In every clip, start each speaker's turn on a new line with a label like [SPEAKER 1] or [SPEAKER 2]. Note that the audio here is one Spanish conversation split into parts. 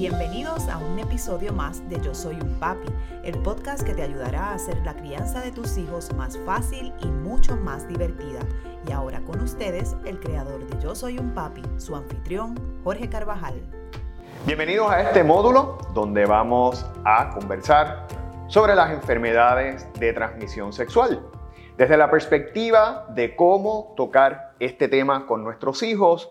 [SPEAKER 1] Bienvenidos a un episodio más de Yo Soy un Papi, el podcast que te ayudará a hacer la crianza de tus hijos más fácil y mucho más divertida. Y ahora con ustedes, el creador de Yo Soy un Papi, su anfitrión, Jorge Carvajal.
[SPEAKER 2] Bienvenidos a este módulo donde vamos a conversar sobre las enfermedades de transmisión sexual. Desde la perspectiva de cómo tocar este tema con nuestros hijos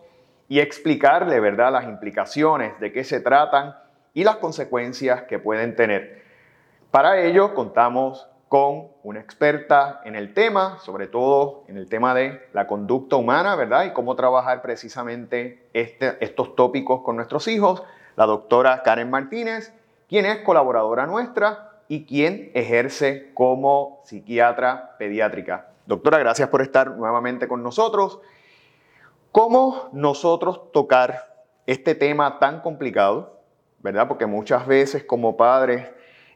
[SPEAKER 2] y explicarle, ¿verdad?, las implicaciones de qué se tratan y las consecuencias que pueden tener. Para ello contamos con una experta en el tema, sobre todo en el tema de la conducta humana, ¿verdad? Y cómo trabajar precisamente este, estos tópicos con nuestros hijos, la doctora Karen Martínez, quien es colaboradora nuestra y quien ejerce como psiquiatra pediátrica. Doctora, gracias por estar nuevamente con nosotros. ¿Cómo nosotros tocar este tema tan complicado? ¿Verdad? Porque muchas veces como padres,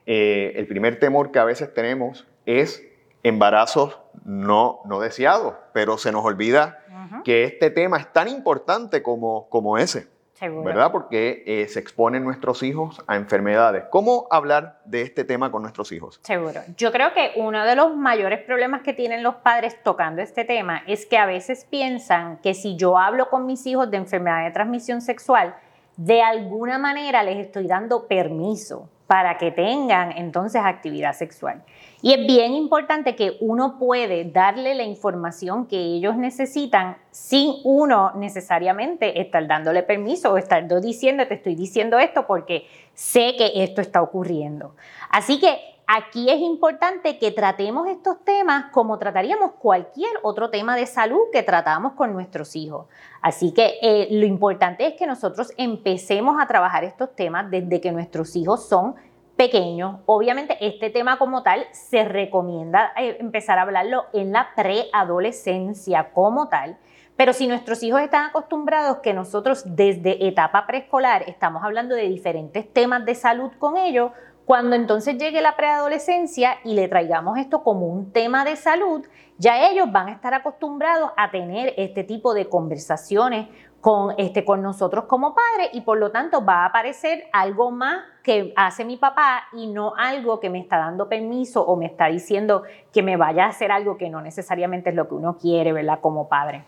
[SPEAKER 2] eh, el primer temor que a veces tenemos es embarazos no, no deseados, pero se nos olvida que este tema es tan importante como, como ese. ¿Verdad? Porque eh, se exponen nuestros hijos a enfermedades. ¿Cómo hablar de este tema con nuestros hijos?
[SPEAKER 3] Seguro. Yo creo que uno de los mayores problemas que tienen los padres tocando este tema es que a veces piensan que si yo hablo con mis hijos de enfermedad de transmisión sexual, de alguna manera les estoy dando permiso para que tengan entonces actividad sexual. Y es bien importante que uno puede darle la información que ellos necesitan sin uno necesariamente estar dándole permiso o estar diciendo, te estoy diciendo esto porque sé que esto está ocurriendo. Así que aquí es importante que tratemos estos temas como trataríamos cualquier otro tema de salud que tratamos con nuestros hijos. Así que eh, lo importante es que nosotros empecemos a trabajar estos temas desde que nuestros hijos son pequeños. Obviamente este tema como tal se recomienda eh, empezar a hablarlo en la preadolescencia como tal. Pero si nuestros hijos están acostumbrados que nosotros desde etapa preescolar estamos hablando de diferentes temas de salud con ellos, cuando entonces llegue la preadolescencia y le traigamos esto como un tema de salud, ya ellos van a estar acostumbrados a tener este tipo de conversaciones con, este, con nosotros como padres y por lo tanto va a aparecer algo más que hace mi papá y no algo que me está dando permiso o me está diciendo que me vaya a hacer algo que no necesariamente es lo que uno quiere, ¿verdad? Como padre.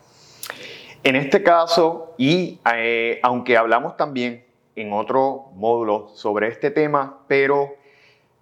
[SPEAKER 2] En este caso, y eh, aunque hablamos también en otro módulo sobre este tema, pero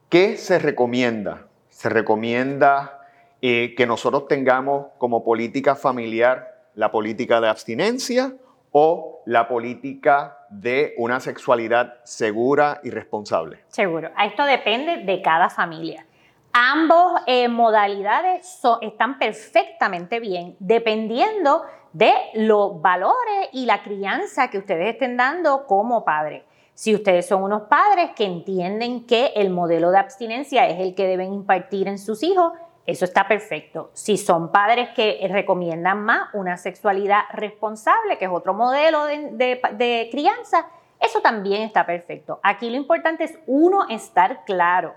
[SPEAKER 2] ¿qué se recomienda? Se recomienda eh, que nosotros tengamos como política familiar la política de abstinencia o la política de una sexualidad segura y responsable.
[SPEAKER 3] Seguro. Esto depende de cada familia. Ambos eh, modalidades están perfectamente bien dependiendo de los valores y la crianza que ustedes estén dando como padres. Si ustedes son unos padres que entienden que el modelo de abstinencia es el que deben impartir en sus hijos, eso está perfecto. Si son padres que recomiendan más una sexualidad responsable, que es otro modelo de, de crianza, eso también está perfecto. Aquí lo importante es uno estar claro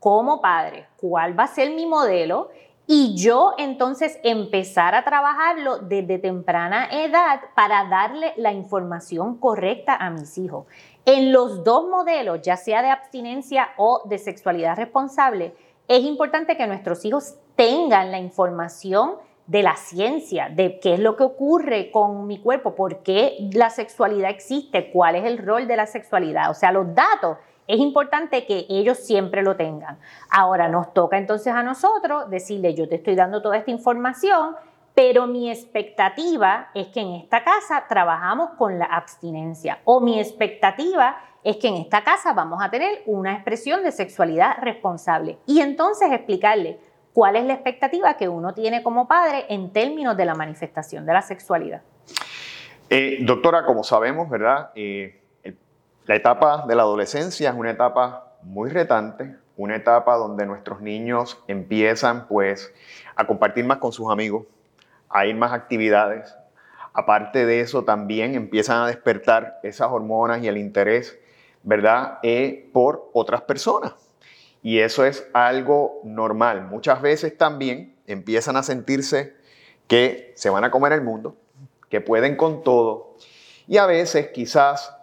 [SPEAKER 3] como padre cuál va a ser mi modelo y yo entonces empezar a trabajarlo desde temprana edad para darle la información correcta a mis hijos. En los dos modelos, ya sea de abstinencia o de sexualidad responsable, es importante que nuestros hijos tengan la información de la ciencia, de qué es lo que ocurre con mi cuerpo, por qué la sexualidad existe, cuál es el rol de la sexualidad, o sea, los datos es importante que ellos siempre lo tengan. Ahora nos toca entonces a nosotros decirle, yo te estoy dando toda esta información, pero mi expectativa es que en esta casa trabajamos con la abstinencia o mi expectativa es que en esta casa vamos a tener una expresión de sexualidad responsable y entonces explicarle cuál es la expectativa que uno tiene como padre en términos de la manifestación de la sexualidad.
[SPEAKER 2] Eh, doctora, como sabemos, ¿verdad? Eh, la etapa de la adolescencia es una etapa muy retante, una etapa donde nuestros niños empiezan pues a compartir más con sus amigos, ir más actividades. Aparte de eso también empiezan a despertar esas hormonas y el interés, ¿verdad?, eh, por otras personas. Y eso es algo normal. Muchas veces también empiezan a sentirse que se van a comer el mundo, que pueden con todo. Y a veces quizás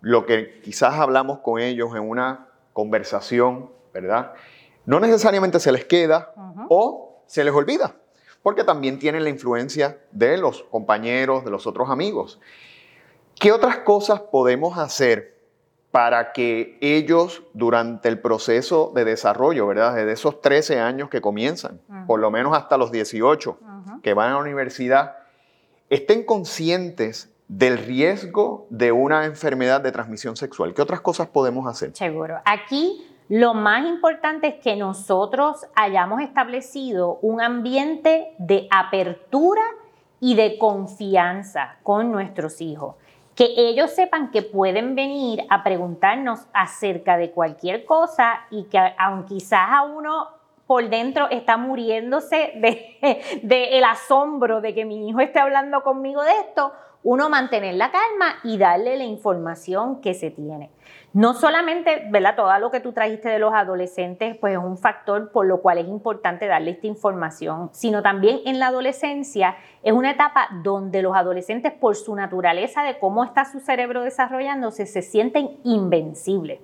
[SPEAKER 2] lo que quizás hablamos con ellos en una conversación, ¿verdad? No necesariamente se les queda o se les olvida, porque también tienen la influencia de los compañeros, de los otros amigos. ¿Qué otras cosas podemos hacer para que ellos durante el proceso de desarrollo, ¿verdad? Desde esos 13 años que comienzan, por lo menos hasta los 18 que van a la universidad, estén conscientes del riesgo de una enfermedad de transmisión sexual. ¿Qué otras cosas podemos hacer?
[SPEAKER 3] Seguro. Aquí lo más importante es que nosotros hayamos establecido un ambiente de apertura y de confianza con nuestros hijos. Que ellos sepan que pueden venir a preguntarnos acerca de cualquier cosa y que aunque quizás a uno por dentro está muriéndose de, el asombro de que mi hijo esté hablando conmigo de esto, uno mantener la calma y darle la información que se tiene. No solamente, ¿verdad? Todo lo que tú trajiste de los adolescentes, pues es un factor por lo cual es importante darle esta información, sino también en la adolescencia es una etapa donde los adolescentes, por su naturaleza de cómo está su cerebro desarrollándose, se sienten invencibles.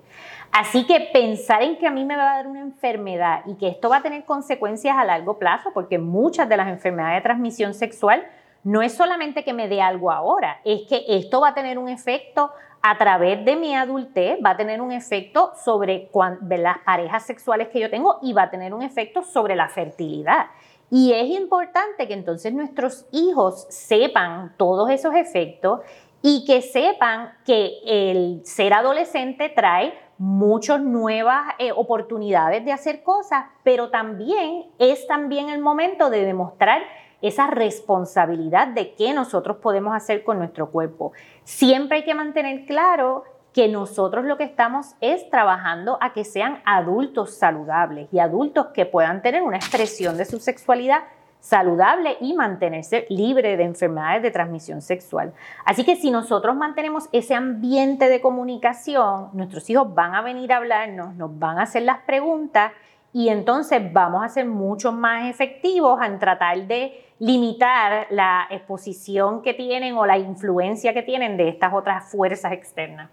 [SPEAKER 3] Así que pensar en que a mí me va a dar una enfermedad y que esto va a tener consecuencias a largo plazo, porque muchas de las enfermedades de transmisión sexual no es solamente que me dé algo ahora, es que esto va a tener un efecto a través de mi adultez, va a tener un efecto sobre las parejas sexuales que yo tengo y va a tener un efecto sobre la fertilidad. Y es importante que entonces nuestros hijos sepan todos esos efectos y que sepan que el ser adolescente trae muchas nuevas eh, oportunidades de hacer cosas, pero también es también el momento de demostrar esa responsabilidad de qué nosotros podemos hacer con nuestro cuerpo. Siempre hay que mantener claro que nosotros lo que estamos es trabajando a que sean adultos saludables y adultos que puedan tener una expresión de su sexualidad saludable y mantenerse libre de enfermedades de transmisión sexual. Así que si nosotros mantenemos ese ambiente de comunicación, nuestros hijos van a venir a hablarnos, nos van a hacer las preguntas y entonces vamos a ser mucho más efectivos en tratar de limitar la exposición que tienen o la influencia que tienen de estas otras fuerzas externas.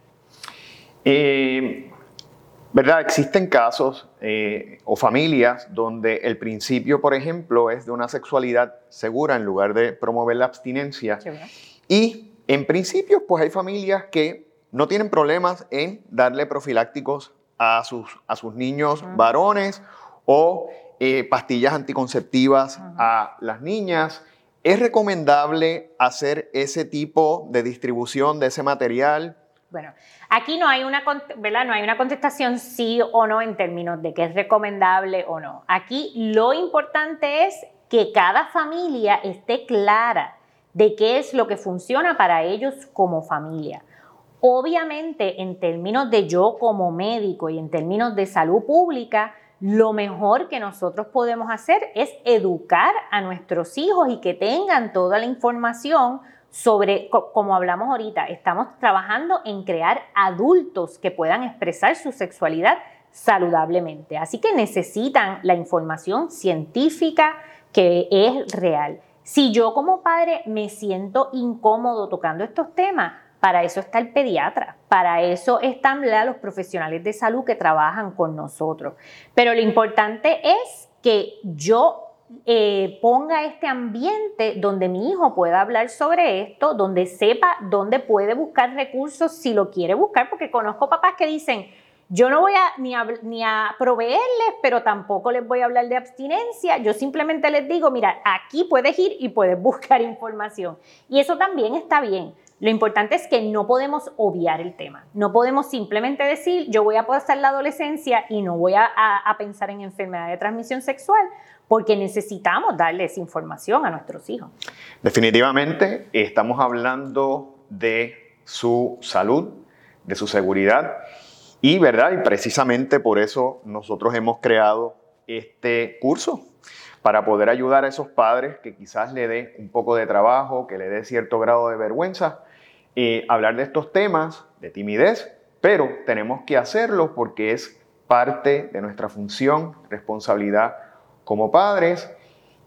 [SPEAKER 2] Eh, ¿Verdad? Existen casos eh, o familias donde el principio, por ejemplo, es de una sexualidad segura en lugar de promover la abstinencia. y en principio, pues hay familias que no tienen problemas en darle profilácticos a sus, a sus niños varones o eh, pastillas anticonceptivas a las niñas. ¿Es recomendable hacer ese tipo de distribución de ese material?
[SPEAKER 3] Bueno, aquí no hay una, ¿verdad? No hay una contestación sí o no en términos de que es recomendable o no. Aquí lo importante es que cada familia esté clara de qué es lo que funciona para ellos como familia. Obviamente, en términos de yo como médico y en términos de salud pública, lo mejor que nosotros podemos hacer es educar a nuestros hijos y que tengan toda la información sobre, como hablamos ahorita, estamos trabajando en crear adultos que puedan expresar su sexualidad saludablemente. Así que necesitan la información científica que es real. Si yo como padre me siento incómodo tocando estos temas, para eso está el pediatra, para eso están los profesionales de salud que trabajan con nosotros. Pero lo importante es que yo eh, ponga este ambiente donde mi hijo pueda hablar sobre esto, donde sepa dónde puede buscar recursos si lo quiere buscar, porque conozco papás que dicen, yo no voy a ni, a ni a proveerles, pero tampoco les voy a hablar de abstinencia. Yo simplemente les digo, mira, aquí puedes ir y puedes buscar información. Y eso también está bien. Lo importante es que no podemos obviar el tema. No podemos simplemente decir, yo voy a pasar la adolescencia y no voy a, pensar en enfermedad de transmisión sexual, porque necesitamos darles información a nuestros hijos.
[SPEAKER 2] Definitivamente estamos hablando de su salud, de su seguridad y, ¿verdad? Y precisamente por eso nosotros hemos creado este curso para poder ayudar a esos padres que quizás le dé un poco de trabajo, que le dé cierto grado de vergüenza, eh, hablar de estos temas de timidez, pero tenemos que hacerlo porque es parte de nuestra función, responsabilidad como padres.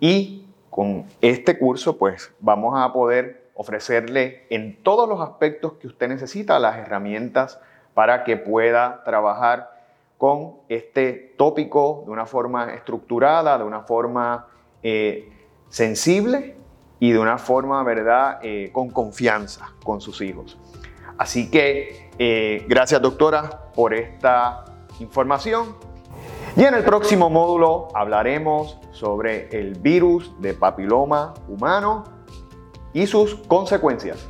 [SPEAKER 2] Y con este curso pues vamos a poder ofrecerle en todos los aspectos que usted necesita las herramientas para que pueda trabajar con este tópico de una forma estructurada, de una forma eh, sensible y de una forma, ¿verdad?, eh, con confianza con sus hijos. Así que eh, gracias doctora por esta información. Y en el próximo módulo hablaremos sobre el virus de papiloma humano y sus consecuencias.